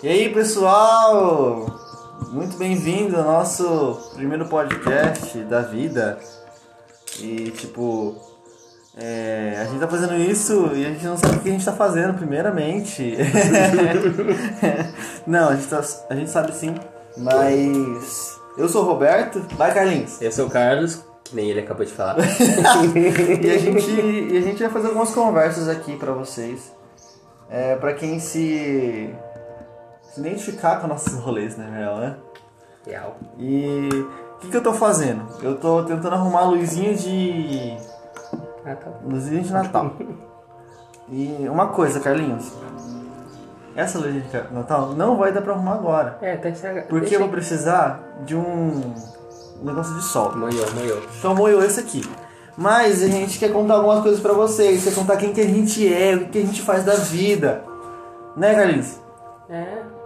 E aí, pessoal? Muito bem-vindo ao nosso primeiro podcast da vida. E, tipo, é, a gente tá fazendo isso e a gente não sabe o que a gente tá fazendo, primeiramente. não, a gente, tá, a gente sabe sim, mas. Eu sou o Roberto. Vai, Carlinhos. Eu sou o Carlos, que nem ele acabou de falar. e, a gente, e a gente vai fazer algumas conversas aqui pra vocês. É, pra quem se, se identificar com nossos rolês, né, real, né? Real. E o que, que eu tô fazendo? Eu tô tentando arrumar a luzinha de. Ah, tá. luzinha de Natal. E uma coisa, Carlinhos. Essa luzinha de Natal não vai dar pra arrumar agora. É, tá estragado. Porque Deixa eu vou precisar de um negócio de sol. Moiou, moiou. Então moeu esse aqui. Mas a gente quer contar algumas coisas pra vocês, quer contar quem que a gente é, o que a gente faz da vida. Né, Carlinhos? É.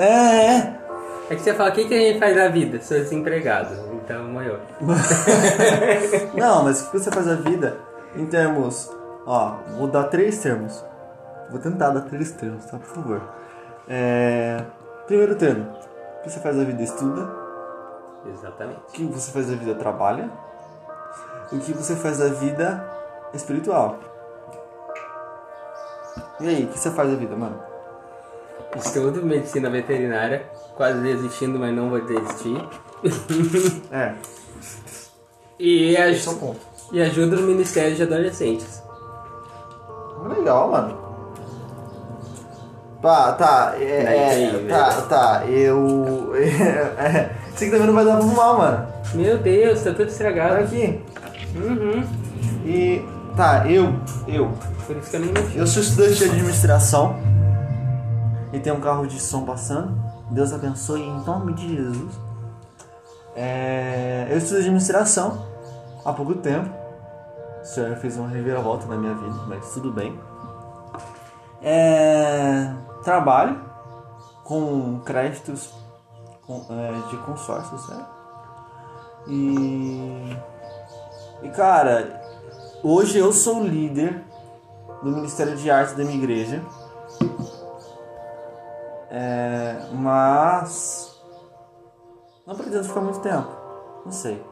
É, é. É que você fala, o que, que a gente faz da vida? Sou desempregado. Então, moiou. Não, mas o que você faz da vida em termos. Ó, vou dar três termos. Vou tentar dar três termos, tá? Por favor. É, Primeiro termo. O que você faz da vida estuda. Exatamente. O que você faz da vida trabalha. E o que você faz da vida espiritual. E aí, o que você faz da vida, mano? Estudo medicina veterinária, quase desistindo, mas não vou desistir. É, E, aj- esse é o ponto. e ajudo no Ministério de Adolescentes. Legal, mano. Tá, tá, é, é, Aí, tá, tá, eu. É, isso aqui também não vai dar pra arrumar, mano. Meu Deus, tá tudo estragado. aqui. Uhum. E. Tá, eu. Eu. Por isso que eu nem mexi. Eu sou estudante de administração. E tem um carro de som passando. Deus abençoe em nome de Jesus. É, eu estudo administração há pouco tempo. O senhor fez uma reviravolta na minha vida, mas tudo bem. É, trabalho com créditos com- é, de consórcios, né? E, e cara, hoje eu sou líder do Ministério de Arte da minha igreja. É, mas não pretendo ficar muito tempo, não sei.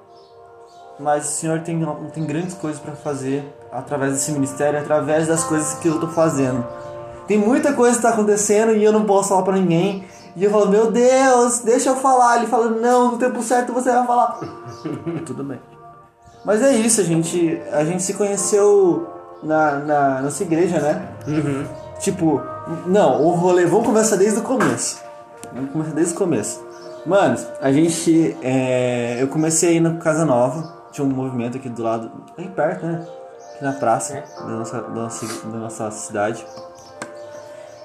Mas o senhor tem, tem grandes coisas para fazer através desse ministério, através das coisas que eu tô fazendo. Tem muita coisa que tá acontecendo e eu não posso falar pra ninguém. E eu falo, meu Deus, deixa eu falar. Ele fala, não, no tempo certo você vai falar. Tudo bem. Mas é isso, a gente, a gente se conheceu na, na nossa igreja, né? Tipo, não, o rolê, vamos começar desde o começo. Vamos começar desde o começo. Mano, a gente. é, eu comecei a ir na Casa Nova, tinha um movimento aqui do lado, aí perto, né? Aqui na praça É. da, nossa, da, nossa, da nossa cidade.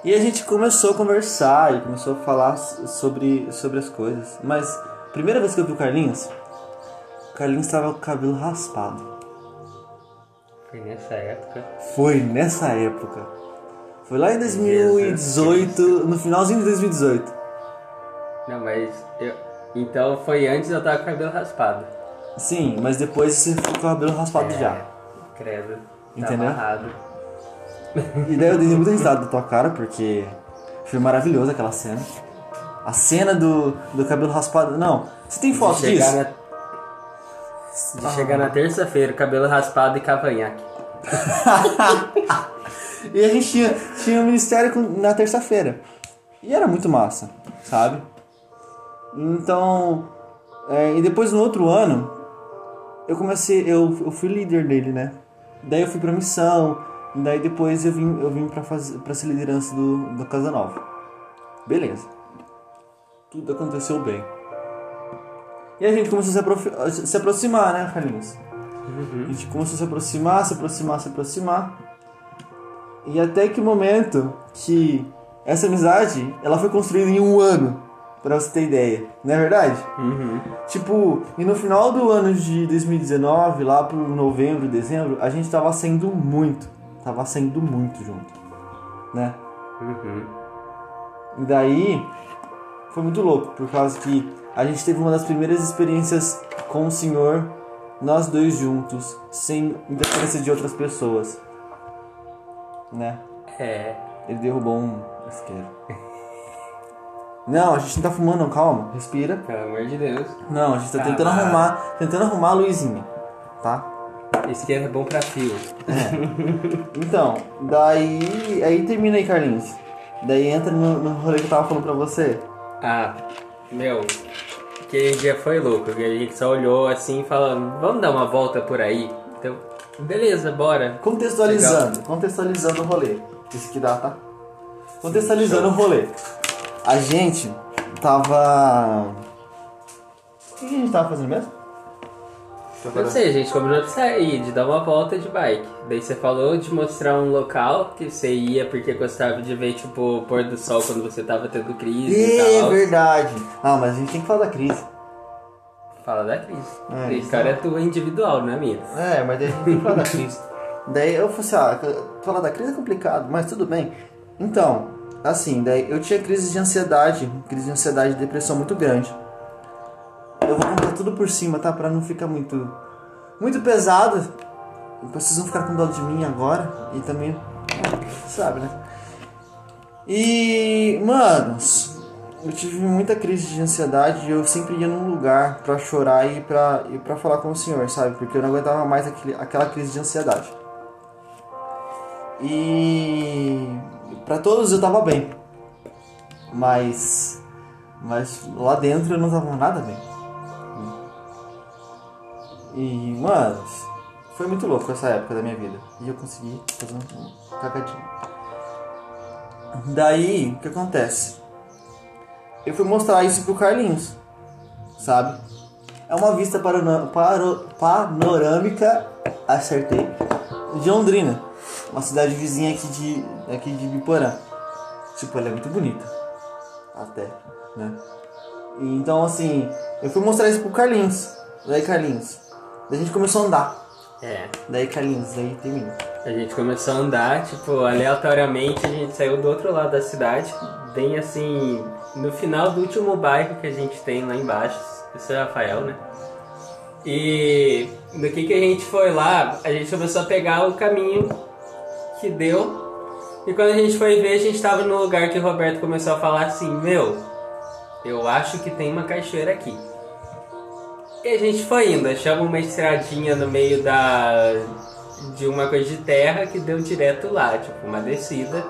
E a gente começou a conversar e começou a falar sobre, sobre as coisas. Mas, primeira vez que eu vi o Carlinhos, o Carlinhos estava com o cabelo raspado. Foi nessa época. Foi nessa época. Foi lá em 2018, no finalzinho de 2018. Não, mas eu... Então foi antes eu tava com o cabelo raspado. Sim, mas depois você ficou com o cabelo raspado É, já. Credo. Tá Entendeu? amarrado. E daí eu dei muita risada da tua cara, porque foi maravilhoso aquela cena. A cena do, do cabelo raspado. Não, você tem foto de disso? na... De chegar na terça-feira, cabelo raspado e cavanhaque. E a gente tinha, tinha o ministério com- na terça-feira. E era muito massa, sabe? Então. é, e depois no outro ano, eu comecei. Eu, eu fui líder dele, né? Daí eu fui pra missão. Daí depois eu vim, eu vim pra, fazer, pra ser liderança do, do Casa Nova. Beleza. Tudo aconteceu bem. E a gente começou a se, se aproximar, né, Carlinhos? A gente começou a se aproximar, se aproximar, se aproximar. E até que momento que essa amizade, ela foi construída em um ano, pra você ter ideia. Não é verdade? Uhum. Tipo, e no final do ano de 2019, lá pro novembro, dezembro, a gente tava saindo muito. Tava saindo muito junto. Né? Uhum. E daí foi muito louco, por causa que a gente teve uma das primeiras experiências com o Senhor, nós dois juntos, sem interferência de outras pessoas. Né? É. Ele derrubou um isqueiro. Não, a gente não tá fumando, não, calma, respira. Pelo amor de Deus. Não, a gente tá Tá, tentando arrumar, tentando arrumar a luzinha, tá? Isqueiro é bom pra fio. Então, daí. Aí termina aí, Carlinhos. Daí entra no, no rolê que eu tava falando pra você. Ah, meu, aquele dia foi louco, a gente só olhou assim e falou, vamos dar uma volta por aí? Então, beleza, bora. Contextualizando, contextualizando o rolê. Isso que dá, tá? Contextualizando o rolê. A gente tava. O que a gente tava fazendo mesmo? Não sei, a gente combinou de sair, de dar uma volta de bike. Daí você falou de mostrar um local que você ia porque gostava de ver, tipo, o pôr do sol quando você tava tendo crise e É tal. verdade. Ah, mas a gente tem que falar da crise. Fala da crise. É, a então. história é tua individual, não é minha. É, mas daí a gente tem que falar da crise. Daí eu falei assim, ah, falar da crise é complicado, mas tudo bem. Então, assim, daí eu tinha crise de ansiedade, crise de ansiedade e depressão muito grande. Eu vou contar tudo por cima, tá? Pra não ficar muito muito pesado. Vocês vão ficar com dó de mim agora e também, sabe, né? E, manos, eu tive muita crise de ansiedade e eu sempre ia num lugar pra chorar e pra, e pra falar com o senhor, sabe? Porque eu não aguentava mais aquele, aquela crise de ansiedade. E pra todos eu tava bem. Mas mas lá dentro eu não tava nada bem. E, mano, foi muito louco essa época da minha vida. E eu consegui fazer um cagadinho. Daí, o que acontece? Eu fui mostrar isso pro Carlinhos, sabe? É uma vista panorâmica, acertei, de Londrina, uma cidade vizinha aqui de, aqui de Biporã. Tipo, ela é muito bonita, até, né? E Então, assim, eu fui mostrar isso pro Carlinhos. Daí, Carlinhos, daí a gente começou a andar. É. Daí, Carlinhos, daí termina. A gente começou a andar, tipo, aleatoriamente a gente saiu do outro lado da cidade, bem assim, no final do último bairro que a gente tem lá embaixo, isso é Rafael, né? E no que que a gente foi lá, a gente começou a pegar o caminho que deu. E quando a gente foi ver, a gente tava no lugar que o Roberto começou a falar assim, meu, eu acho que tem uma cachoeira aqui. E a gente foi indo, achamos uma estradinha no meio da de uma coisa de terra que deu direto lá, tipo, uma descida.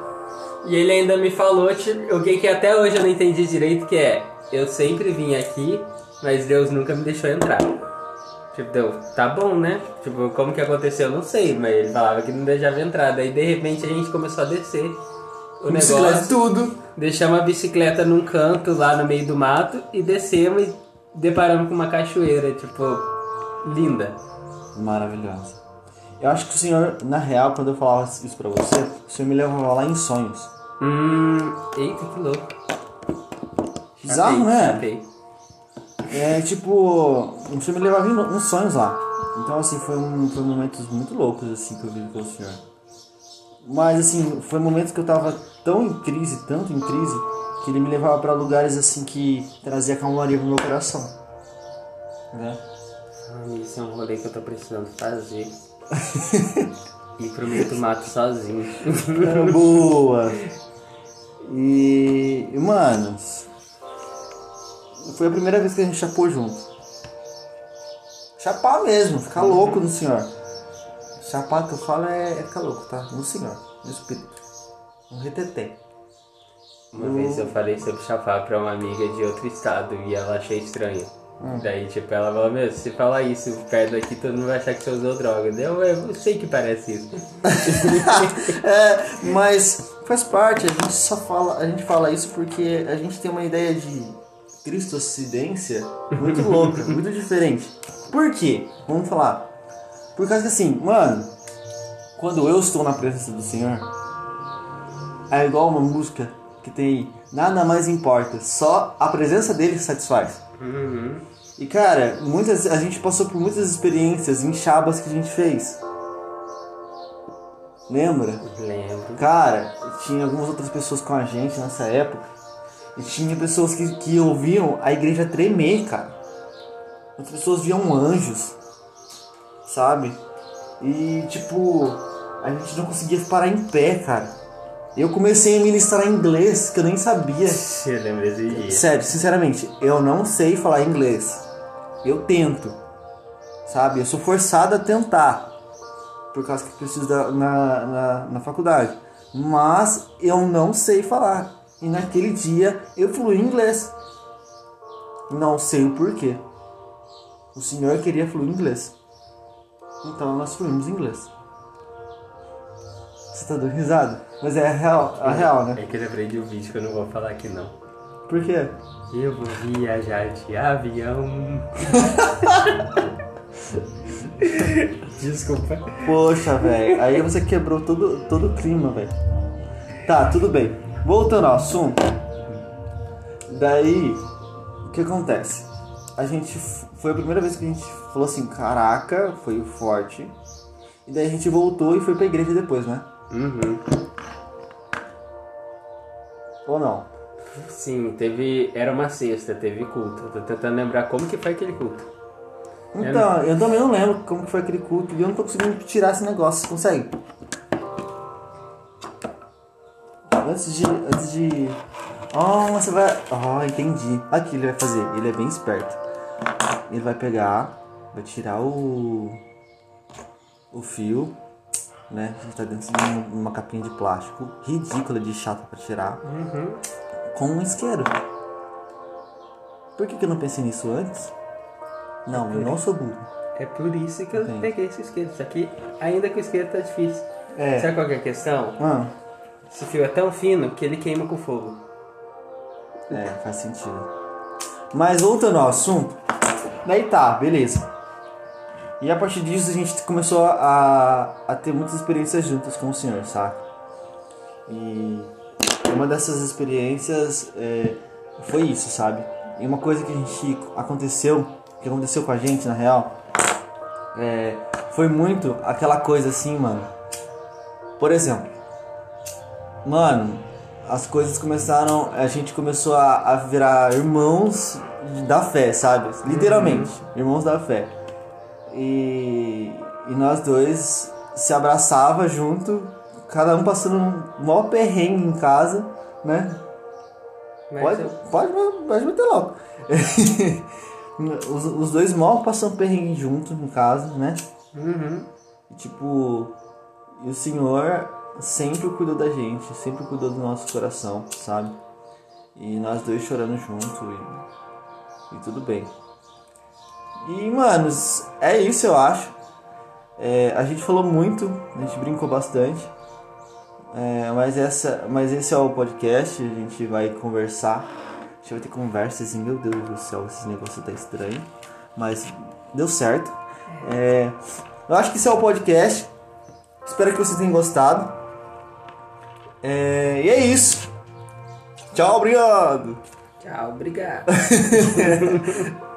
E ele ainda me falou tipo, o que que até hoje eu não entendi direito, que é, eu sempre vim aqui, mas Deus nunca me deixou entrar. Tipo, deu, tá bom, né? Tipo, como que aconteceu, eu não sei, mas ele falava que não deixava entrar. Daí, de repente, a gente começou a descer o Bicicleta, negócio. tudo. Deixamos a bicicleta num canto lá no meio do mato e descemos e deparamos com uma cachoeira, tipo, linda. Maravilhosa. Eu acho que o senhor, na real, quando eu falava isso pra você, o senhor me levava lá em sonhos. Hum, eita, que louco. Bizarro, né? É tipo, o senhor me levava em, em sonhos lá. Então, assim, foi, um, foi momentos muito loucos, assim, que eu vivi com o senhor. Mas, assim, foi momentos que eu tava tão em crise, tanto em crise, que ele me levava pra lugares, assim, que trazia calmaria pro meu coração. Né? Ah, Isso é um rolê que eu tô precisando fazer. Ir pro meio do mato sozinho. É, boa! E, e, manos, foi a primeira vez que a gente chapou junto. Chapar mesmo, ficar louco no senhor. Chapar que eu falo é, é ficar louco, tá? No senhor, no espírito. No retetê. Uma vez eu falei sobre chapar pra uma amiga de outro estado e ela achei estranho. Daí, tipo, ela falou, meu, se falar isso perto daqui, todo mundo vai achar que você usou droga. Eu, eu sei que parece isso. é, mas faz parte, a gente só fala, a gente fala isso porque a gente tem uma ideia de cristocidência muito louca, muito diferente. Por quê? Vamos falar. Por causa que assim, mano, quando eu estou na presença do Senhor, é igual uma música que tem nada mais importa, só a presença dele satisfaz. Uhum. E cara, muitas, a gente passou por muitas experiências em chabas que a gente fez. Lembra? Lembro. Cara, tinha algumas outras pessoas com a gente nessa época. E tinha pessoas que, que ouviam a igreja tremer, cara. Outras pessoas viam anjos, sabe? E tipo, a gente não conseguia parar em pé, cara. Eu comecei a ministrar inglês que eu nem sabia. Eu lembro desse dia. Sério, sinceramente, eu não sei falar inglês. Eu tento. Sabe? Eu sou forçado a tentar. Por causa que preciso da, na, na, na faculdade. Mas eu não sei falar. E naquele dia eu fluí inglês. Não sei o porquê. O senhor queria fluir inglês. Então nós fluímos inglês. Você tá dando risada? Mas é a real, a real, né? É que eu lembrei de um vídeo que eu não vou falar aqui não. Por quê? Eu vou viajar de avião. Desculpa. Poxa, velho. Aí você quebrou todo, todo o clima, velho. Tá, tudo bem. Voltando ao assunto. Daí, o que acontece? A gente. Foi a primeira vez que a gente falou assim: caraca, foi forte. E daí a gente voltou e foi pra igreja depois, né? Uhum. Ou não? Sim, teve. Era uma sexta, teve culto. Eu tô tentando lembrar como que foi aquele culto. Então, eu também não lembro como que foi aquele culto e eu não tô conseguindo tirar esse negócio. Você consegue? Antes de. Antes de. Oh, você vai. Oh, entendi. Aqui que ele vai fazer. Ele é bem esperto. Ele vai pegar, vai tirar o. O fio, né? Que tá dentro de um- uma capinha de plástico ridícula de chata pra tirar. Uhum. Com um isqueiro. Por que, que eu não pensei nisso antes? Não, eu não sou burro. É por isso que eu Entendi. peguei esse isqueiro. Só que ainda que o isqueiro tá difícil. É. Sabe qual que é a questão? Ah, Esse fio é tão fino que ele queima com fogo. É, faz sentido. Mas voltando ao assunto, daí tá, beleza. E a partir disso a gente começou a, a ter muitas experiências juntas com o senhor, saca? E uma dessas experiências é, foi isso, sabe? E uma coisa que a gente aconteceu, que aconteceu com a gente na real, é, foi muito aquela coisa assim, mano. Por exemplo, mano, as coisas começaram. A gente começou a, a virar irmãos da fé, sabe? Literalmente, irmãos da fé. E, e nós dois se abraçava junto, cada um passando um maior perrengue em casa, né? Mas Pode, eu- pode, pode meter logo. os, os dois mal passando perrengue junto em casa, né? Uhum. E, tipo, e o Senhor sempre cuidou da gente, sempre cuidou do nosso coração, sabe? E nós dois chorando junto e, e tudo bem. E, manos, é isso eu acho. É, a gente falou muito, a gente brincou bastante. É, mas, essa, mas esse é o podcast, a gente vai conversar. A gente vai ter conversas e, meu Deus do céu, esse negócio tá estranho. Mas deu certo. É, eu acho que esse é o podcast. Espero que vocês tenham gostado. É, e é isso. Tchau, obrigado. Tchau, obrigado.